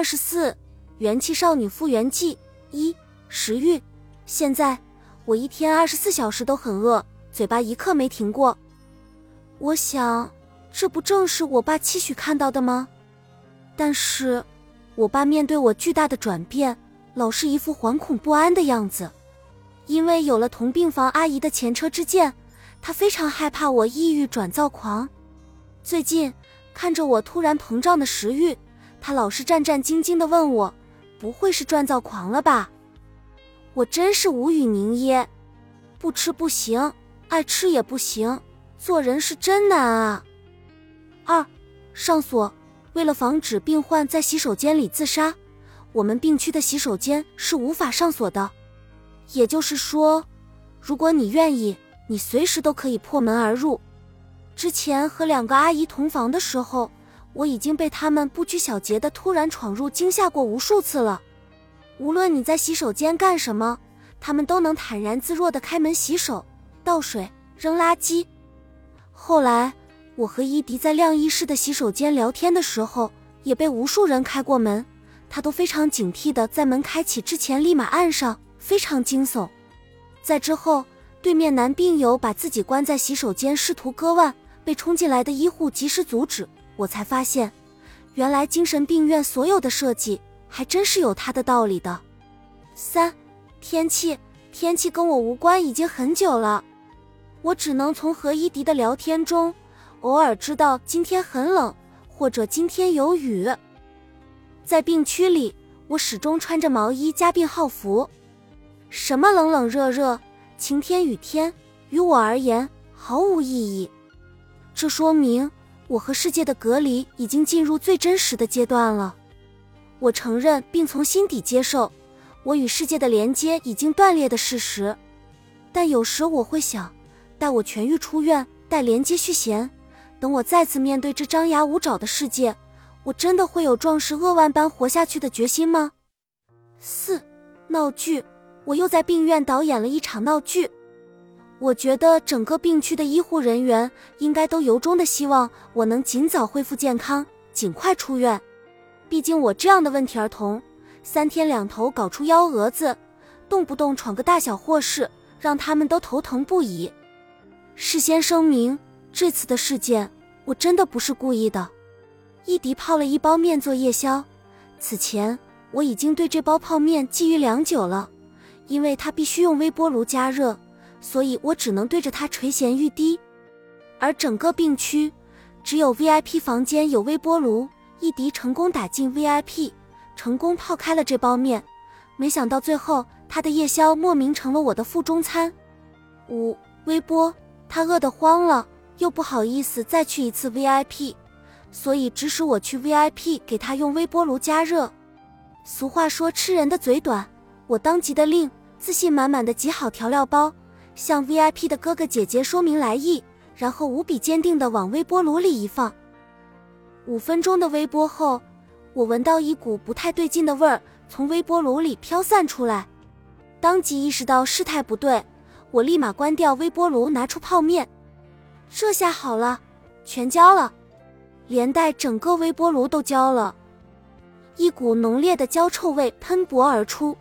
二十四，元气少女复原记一，食欲。现在我一天二十四小时都很饿，嘴巴一刻没停过。我想，这不正是我爸期许看到的吗？但是，我爸面对我巨大的转变，老是一副惶恐不安的样子。因为有了同病房阿姨的前车之鉴，他非常害怕我抑郁转躁狂。最近看着我突然膨胀的食欲，他老是战战兢兢地问我：“不会是转造狂了吧？”我真是无语凝噎。不吃不行，爱吃也不行，做人是真难啊。二，上锁。为了防止病患在洗手间里自杀，我们病区的洗手间是无法上锁的。也就是说，如果你愿意，你随时都可以破门而入。之前和两个阿姨同房的时候，我已经被他们不拘小节的突然闯入惊吓过无数次了。无论你在洗手间干什么，他们都能坦然自若的开门洗手、倒水、扔垃圾。后来，我和伊迪在晾衣室的洗手间聊天的时候，也被无数人开过门，他都非常警惕的在门开启之前立马按上。非常惊悚，在之后，对面男病友把自己关在洗手间，试图割腕，被冲进来的医护及时阻止。我才发现，原来精神病院所有的设计还真是有它的道理的。三，天气，天气跟我无关，已经很久了，我只能从和伊迪的聊天中，偶尔知道今天很冷，或者今天有雨。在病区里，我始终穿着毛衣加病号服。什么冷冷热热、晴天雨天，于我而言毫无意义。这说明我和世界的隔离已经进入最真实的阶段了。我承认并从心底接受我与世界的连接已经断裂的事实。但有时我会想，待我痊愈出院，待连接续弦，等我再次面对这张牙舞爪的世界，我真的会有壮士扼腕般活下去的决心吗？四闹剧。我又在病院导演了一场闹剧，我觉得整个病区的医护人员应该都由衷的希望我能尽早恢复健康，尽快出院。毕竟我这样的问题儿童，三天两头搞出幺蛾子，动不动闯个大小祸事，让他们都头疼不已。事先声明，这次的事件我真的不是故意的。伊迪泡了一包面做夜宵，此前我已经对这包泡面觊觎良久了。因为它必须用微波炉加热，所以我只能对着它垂涎欲滴。而整个病区只有 VIP 房间有微波炉，一迪成功打进 VIP，成功泡开了这包面。没想到最后他的夜宵莫名成了我的腹中餐。五微波，他饿得慌了，又不好意思再去一次 VIP，所以指使我去 VIP 给他用微波炉加热。俗话说吃人的嘴短，我当即的令。自信满满的挤好调料包，向 VIP 的哥哥姐姐说明来意，然后无比坚定的往微波炉里一放。五分钟的微波后，我闻到一股不太对劲的味儿从微波炉里飘散出来，当即意识到事态不对，我立马关掉微波炉，拿出泡面。这下好了，全焦了，连带整个微波炉都焦了，一股浓烈的焦臭味喷薄而出。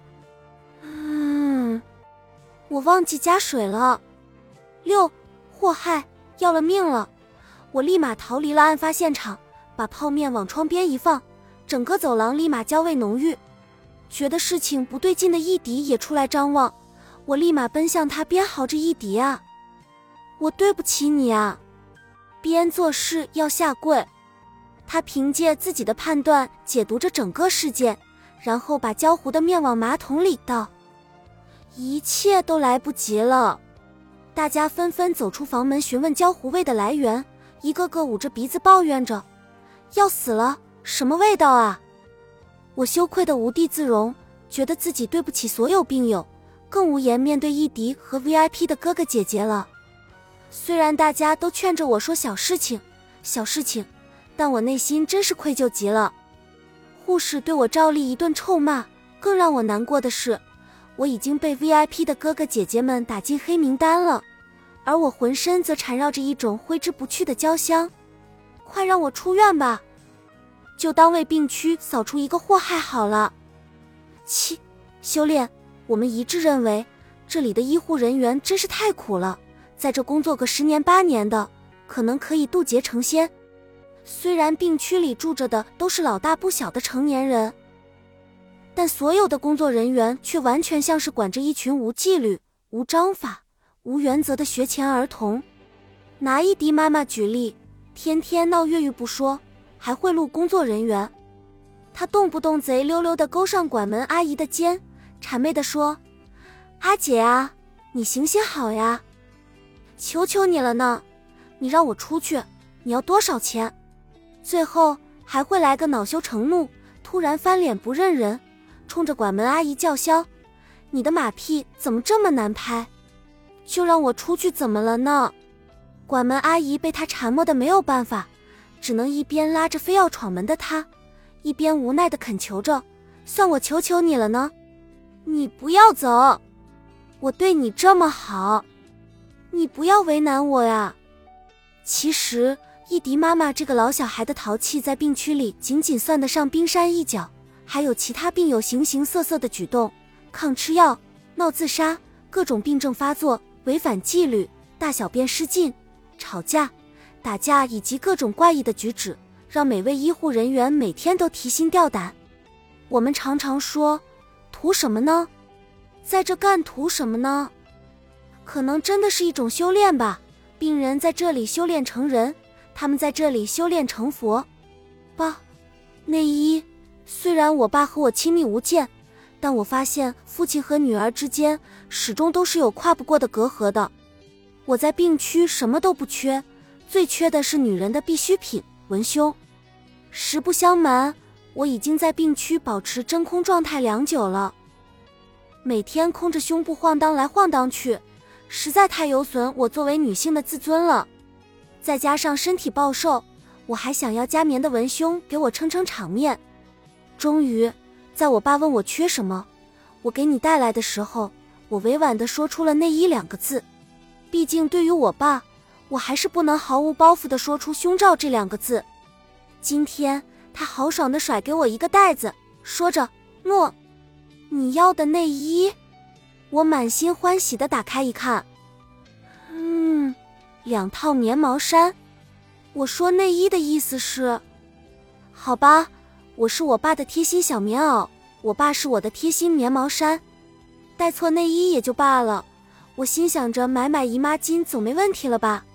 我忘记加水了，六，祸害，要了命了！我立马逃离了案发现场，把泡面往窗边一放，整个走廊立马焦味浓郁。觉得事情不对劲的伊迪也出来张望，我立马奔向他，边嚎着：“伊迪啊，我对不起你啊！”边做事要下跪。他凭借自己的判断解读着整个事件，然后把焦糊的面往马桶里倒。一切都来不及了，大家纷纷走出房门询问焦糊味的来源，一个个捂着鼻子抱怨着：“要死了，什么味道啊！”我羞愧的无地自容，觉得自己对不起所有病友，更无颜面对伊迪和 VIP 的哥哥姐姐了。虽然大家都劝着我说小事情，小事情，但我内心真是愧疚极了。护士对我照例一顿臭骂，更让我难过的是。我已经被 VIP 的哥哥姐姐们打进黑名单了，而我浑身则缠绕着一种挥之不去的焦香。快让我出院吧！就当为病区扫除一个祸害好了。七，修炼，我们一致认为，这里的医护人员真是太苦了，在这工作个十年八年的，可能可以渡劫成仙。虽然病区里住着的都是老大不小的成年人，但所有的工作人员却完全像是管着一群无纪律、无章法、无原则的学前儿童。拿一迪妈妈举例，天天闹越狱不说，还贿赂工作人员。他动不动贼溜溜的勾上管门阿姨的肩，谄媚的说：“阿姐啊，你行行好呀，求求你了呢，你让我出去，你要多少钱？”最后还会来个恼羞成怒，突然翻脸不认人，冲着管门阿姨叫嚣：“你的马屁怎么这么难拍？就让我出去怎么了呢？”管门阿姨被他缠磨的没有办法，只能一边拉着非要闯门的他，一边无奈的恳求着：“算我求求你了呢，你不要走，我对你这么好，你不要为难我呀。”其实，易迪妈妈这个老小孩的淘气，在病区里仅仅算得上冰山一角，还有其他病友形形色色的举动：抗吃药、闹自杀、各种病症发作、违反纪律、大小便失禁。吵架、打架以及各种怪异的举止，让每位医护人员每天都提心吊胆。我们常常说：“图什么呢？在这干图什么呢？”可能真的是一种修炼吧。病人在这里修炼成人，他们在这里修炼成佛。吧，内衣。虽然我爸和我亲密无间，但我发现父亲和女儿之间始终都是有跨不过的隔阂的。我在病区什么都不缺，最缺的是女人的必需品文胸。实不相瞒，我已经在病区保持真空状态良久了，每天空着胸部晃荡来晃荡去，实在太有损我作为女性的自尊了。再加上身体暴瘦，我还想要加棉的文胸给我撑撑场面。终于，在我爸问我缺什么，我给你带来的时候，我委婉地说出了“内衣”两个字。毕竟，对于我爸，我还是不能毫无包袱地说出“胸罩”这两个字。今天，他豪爽地甩给我一个袋子，说着：“诺，你要的内衣。”我满心欢喜地打开一看，嗯，两套棉毛衫。我说：“内衣的意思是？好吧，我是我爸的贴心小棉袄，我爸是我的贴心棉毛衫，带错内衣也就罢了。”我心想着买买姨妈巾总没问题了吧？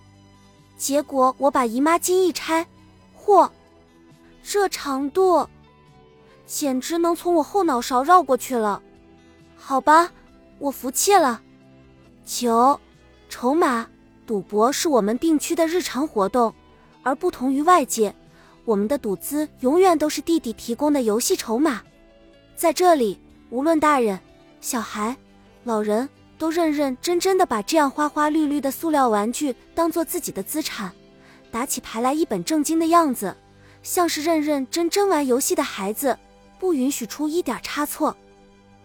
结果我把姨妈巾一拆，嚯，这长度，简直能从我后脑勺绕过去了。好吧，我服气了。九，筹码，赌博是我们病区的日常活动，而不同于外界，我们的赌资永远都是弟弟提供的游戏筹码。在这里，无论大人、小孩、老人。都认认真真的把这样花花绿绿的塑料玩具当做自己的资产，打起牌来一本正经的样子，像是认认真真玩游戏的孩子，不允许出一点差错。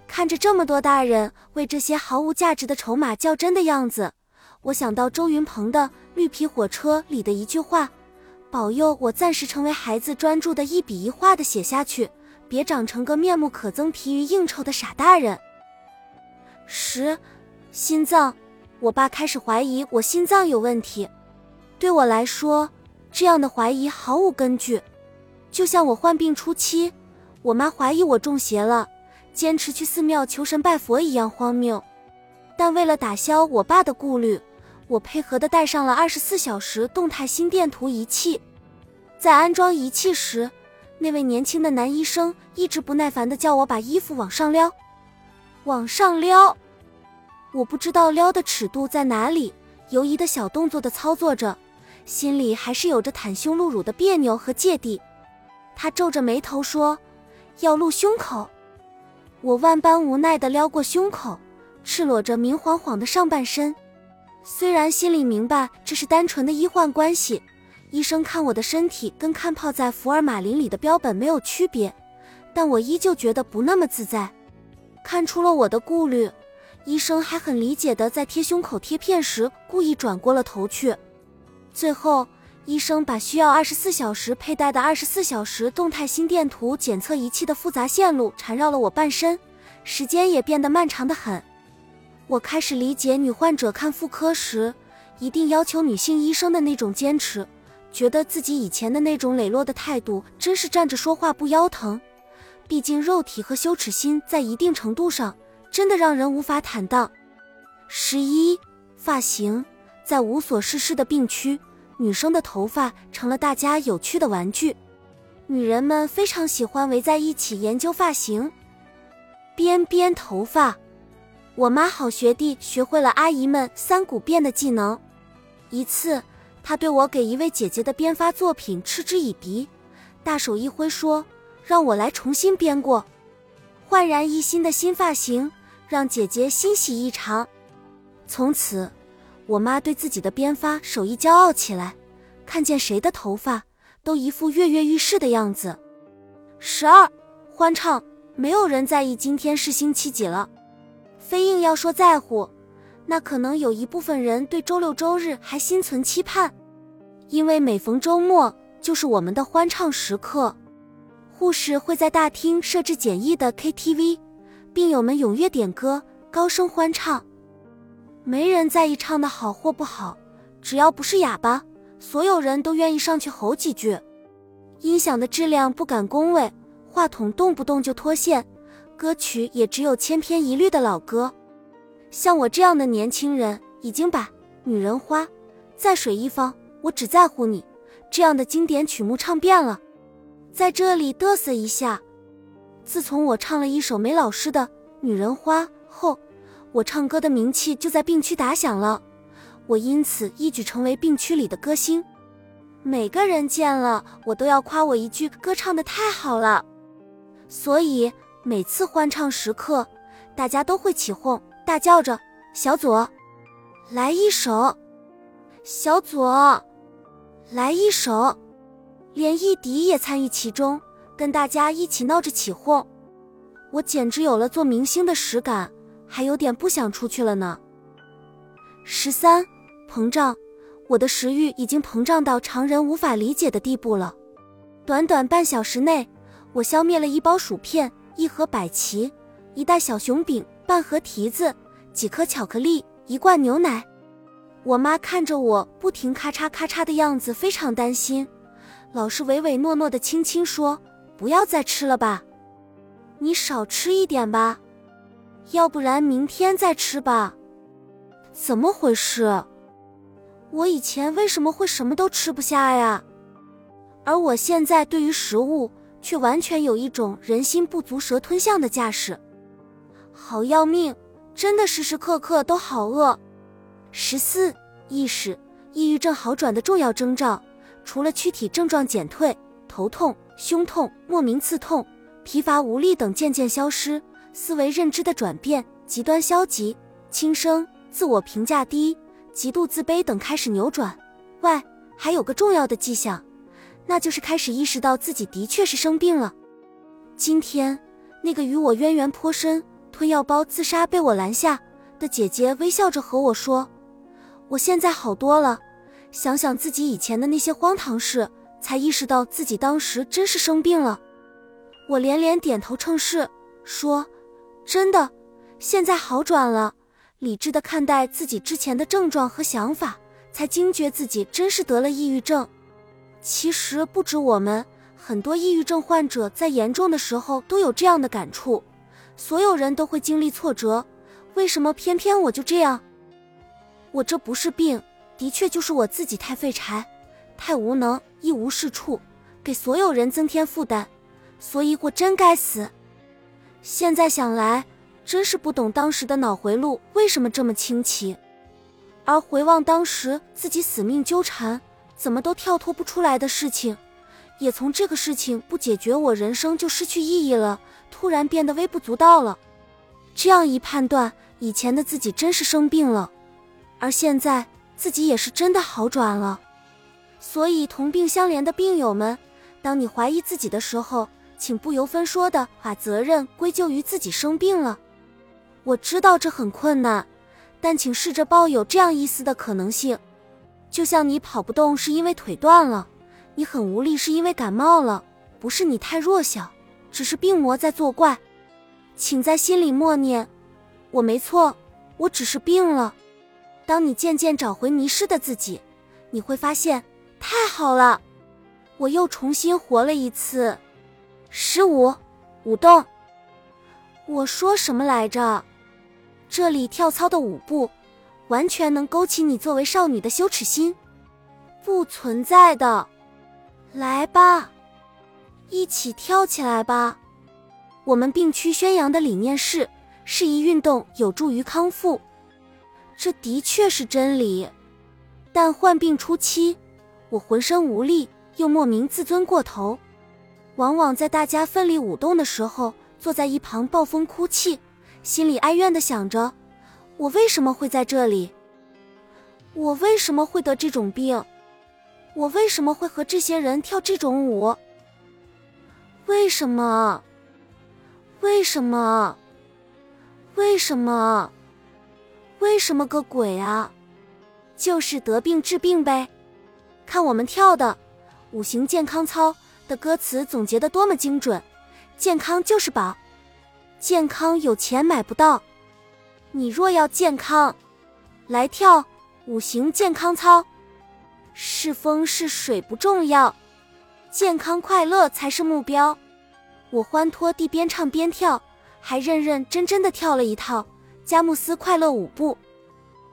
看着这么多大人为这些毫无价值的筹码较真的样子，我想到周云鹏的《绿皮火车》里的一句话：“保佑我暂时成为孩子专注的一笔一画的写下去，别长成个面目可憎、疲于应酬的傻大人。”十。心脏，我爸开始怀疑我心脏有问题。对我来说，这样的怀疑毫无根据。就像我患病初期，我妈怀疑我中邪了，坚持去寺庙求神拜佛一样荒谬。但为了打消我爸的顾虑，我配合的带上了二十四小时动态心电图仪器。在安装仪器时，那位年轻的男医生一直不耐烦地叫我把衣服往上撩，往上撩。我不知道撩的尺度在哪里，犹疑的小动作的操作着，心里还是有着袒胸露乳的别扭和芥蒂。他皱着眉头说：“要露胸口。”我万般无奈地撩过胸口，赤裸着明晃晃的上半身。虽然心里明白这是单纯的医患关系，医生看我的身体跟看泡在福尔马林里的标本没有区别，但我依旧觉得不那么自在。看出了我的顾虑。医生还很理解的，在贴胸口贴片时故意转过了头去。最后，医生把需要二十四小时佩戴的二十四小时动态心电图检测仪器的复杂线路缠绕了我半身，时间也变得漫长的很。我开始理解女患者看妇科时一定要求女性医生的那种坚持，觉得自己以前的那种磊落的态度真是站着说话不腰疼。毕竟肉体和羞耻心在一定程度上真的让人无法坦荡。十一，发型在无所事事的病区。女生的头发成了大家有趣的玩具，女人们非常喜欢围在一起研究发型。编编头发，我妈好学弟学会了阿姨们三股辫的技能。一次，她对我给一位姐姐的编发作品嗤之以鼻，大手一挥说：“让我来重新编过。”焕然一新的新发型让姐姐欣喜异常。从此。我妈对自己的编发手艺骄傲起来，看见谁的头发都一副跃跃欲试的样子。十二欢唱，没有人在意今天是星期几了，非硬要说在乎，那可能有一部分人对周六周日还心存期盼，因为每逢周末就是我们的欢唱时刻。护士会在大厅设置简易的 KTV，病友们踊跃点歌，高声欢唱。没人在意唱的好或不好，只要不是哑巴，所有人都愿意上去吼几句。音响的质量不敢恭维，话筒动不动就脱线，歌曲也只有千篇一律的老歌。像我这样的年轻人，已经把《女人花》《在水一方》《我只在乎你》这样的经典曲目唱遍了。在这里嘚瑟一下，自从我唱了一首没老师的《女人花》后。我唱歌的名气就在病区打响了，我因此一举成为病区里的歌星。每个人见了我都要夸我一句：“歌唱的太好了。”所以每次欢唱时刻，大家都会起哄，大叫着：“小左，来一首！”“小左，来一首！”连一迪也参与其中，跟大家一起闹着起哄。我简直有了做明星的实感。还有点不想出去了呢。十三，膨胀，我的食欲已经膨胀到常人无法理解的地步了。短短半小时内，我消灭了一包薯片、一盒百奇、一袋小熊饼、半盒提子、几颗巧克力、一罐牛奶。我妈看着我不停咔嚓咔嚓的样子，非常担心，老是唯唯诺诺的轻轻说：“不要再吃了吧，你少吃一点吧。”要不然明天再吃吧。怎么回事？我以前为什么会什么都吃不下呀？而我现在对于食物却完全有一种人心不足蛇吞象的架势，好要命！真的时时刻刻都好饿。十四意识，抑郁症好转的重要征兆，除了躯体症状减退、头痛、胸痛、莫名刺痛、疲乏无力等渐渐消失。思维认知的转变，极端消极、轻生、自我评价低、极度自卑等开始扭转。外，还有个重要的迹象，那就是开始意识到自己的确是生病了。今天，那个与我渊源颇深、吞药包自杀被我拦下的姐姐，微笑着和我说：“我现在好多了。想想自己以前的那些荒唐事，才意识到自己当时真是生病了。”我连连点头称是，说。真的，现在好转了，理智的看待自己之前的症状和想法，才惊觉自己真是得了抑郁症。其实不止我们，很多抑郁症患者在严重的时候都有这样的感触。所有人都会经历挫折，为什么偏偏我就这样？我这不是病，的确就是我自己太废柴，太无能，一无是处，给所有人增添负担，所以我真该死。现在想来，真是不懂当时的脑回路为什么这么清奇，而回望当时自己死命纠缠，怎么都跳脱不出来的事情，也从这个事情不解决，我人生就失去意义了，突然变得微不足道了。这样一判断，以前的自己真是生病了，而现在自己也是真的好转了。所以，同病相怜的病友们，当你怀疑自己的时候，请不由分说的把责任归咎于自己生病了。我知道这很困难，但请试着抱有这样一丝的可能性：就像你跑不动是因为腿断了，你很无力是因为感冒了，不是你太弱小，只是病魔在作怪。请在心里默念：我没错，我只是病了。当你渐渐找回迷失的自己，你会发现，太好了，我又重新活了一次。十五，舞动。我说什么来着？这里跳操的舞步，完全能勾起你作为少女的羞耻心。不存在的。来吧，一起跳起来吧。我们病区宣扬的理念是：适宜运动有助于康复。这的确是真理。但患病初期，我浑身无力，又莫名自尊过头，往往在大家奋力舞动的时候。坐在一旁暴风哭泣，心里哀怨的想着：我为什么会在这里？我为什么会得这种病？我为什么会和这些人跳这种舞？为什么？为什么？为什么？为什么个鬼啊？就是得病治病呗！看我们跳的五行健康操的歌词总结的多么精准。健康就是宝，健康有钱买不到。你若要健康，来跳五行健康操。是风是水不重要，健康快乐才是目标。我欢脱地边唱边跳，还认认真真的跳了一套佳木斯快乐舞步。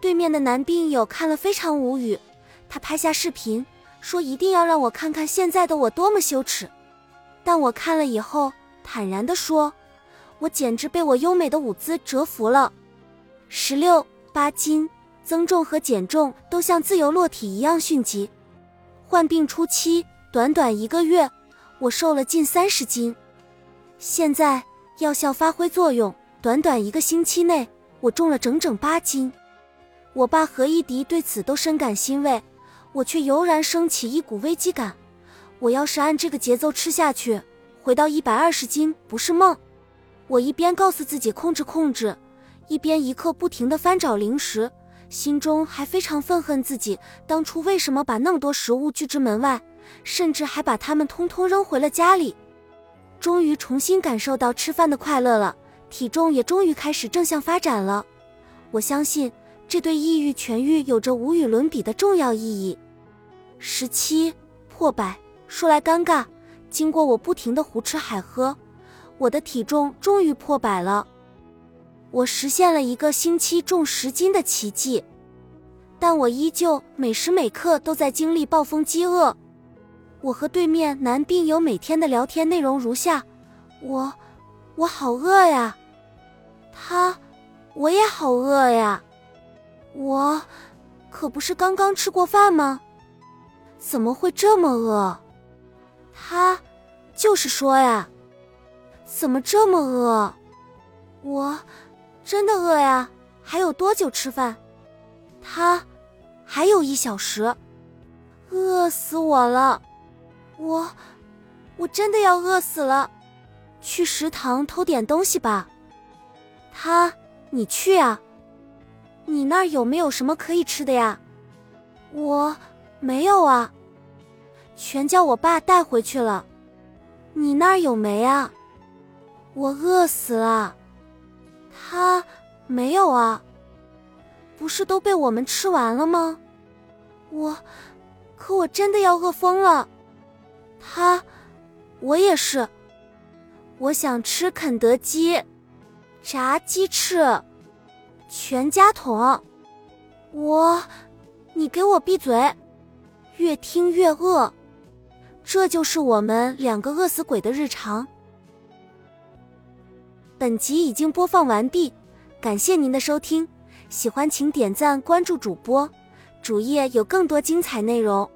对面的男病友看了非常无语，他拍下视频说一定要让我看看现在的我多么羞耻。但我看了以后。坦然地说：“我简直被我优美的舞姿折服了。十六八斤，增重和减重都像自由落体一样迅疾。患病初期，短短一个月，我瘦了近三十斤。现在药效发挥作用，短短一个星期内，我重了整整八斤。我爸和伊迪对此都深感欣慰，我却油然升起一股危机感。我要是按这个节奏吃下去……”回到一百二十斤不是梦，我一边告诉自己控制控制，一边一刻不停地翻找零食，心中还非常愤恨自己当初为什么把那么多食物拒之门外，甚至还把它们通通扔回了家里。终于重新感受到吃饭的快乐了，体重也终于开始正向发展了。我相信这对抑郁痊愈有着无与伦比的重要意义。十七破百，说来尴尬。经过我不停的胡吃海喝，我的体重终于破百了。我实现了一个星期重十斤的奇迹，但我依旧每时每刻都在经历暴风饥饿。我和对面男病友每天的聊天内容如下：我，我好饿呀。他，我也好饿呀。我，可不是刚刚吃过饭吗？怎么会这么饿？他。就是说呀，怎么这么饿？我真的饿呀！还有多久吃饭？他还有一小时，饿死我了！我我真的要饿死了！去食堂偷点东西吧。他，你去啊？你那儿有没有什么可以吃的呀？我没有啊，全叫我爸带回去了。你那儿有没啊？我饿死了。他没有啊。不是都被我们吃完了吗？我，可我真的要饿疯了。他，我也是。我想吃肯德基，炸鸡翅，全家桶。我，你给我闭嘴！越听越饿。这就是我们两个饿死鬼的日常。本集已经播放完毕，感谢您的收听，喜欢请点赞关注主播，主页有更多精彩内容。